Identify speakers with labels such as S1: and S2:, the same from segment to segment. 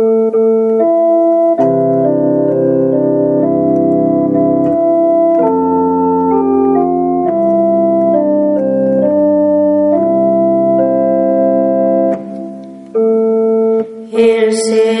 S1: El Señor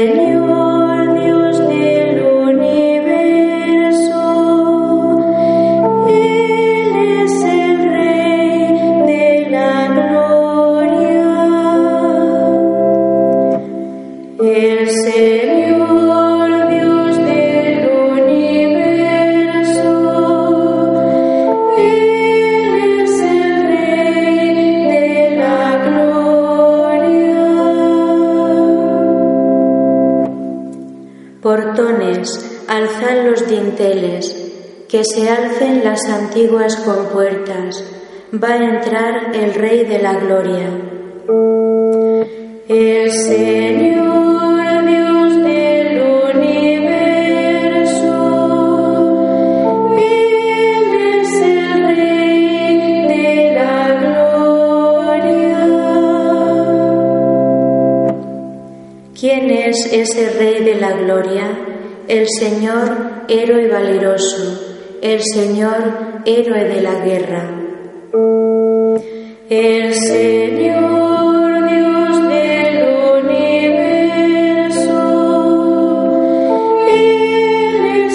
S1: Portones, alzad los dinteles, que se alcen las antiguas compuertas, va a entrar el Rey de la Gloria. El es ese Rey de la Gloria? El Señor, héroe valeroso, el Señor, héroe de la guerra. El Señor, Dios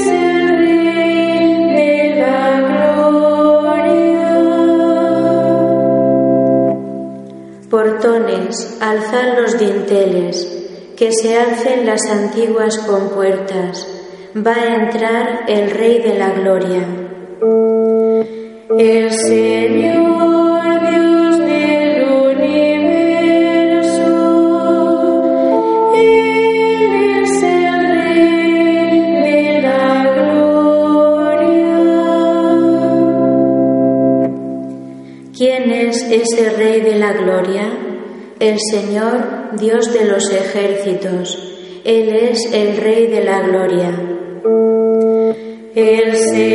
S1: del Rey de la gloria. Portones, alzad los dinteles, que se alcen las antiguas compuertas, va a entrar el Rey de la Gloria. El Señor Dios del universo, Él es el Rey de la gloria. ¿Quién es ese Rey de la gloria? El Señor, Dios de los ejércitos. Él es el Rey de la gloria. El Señor,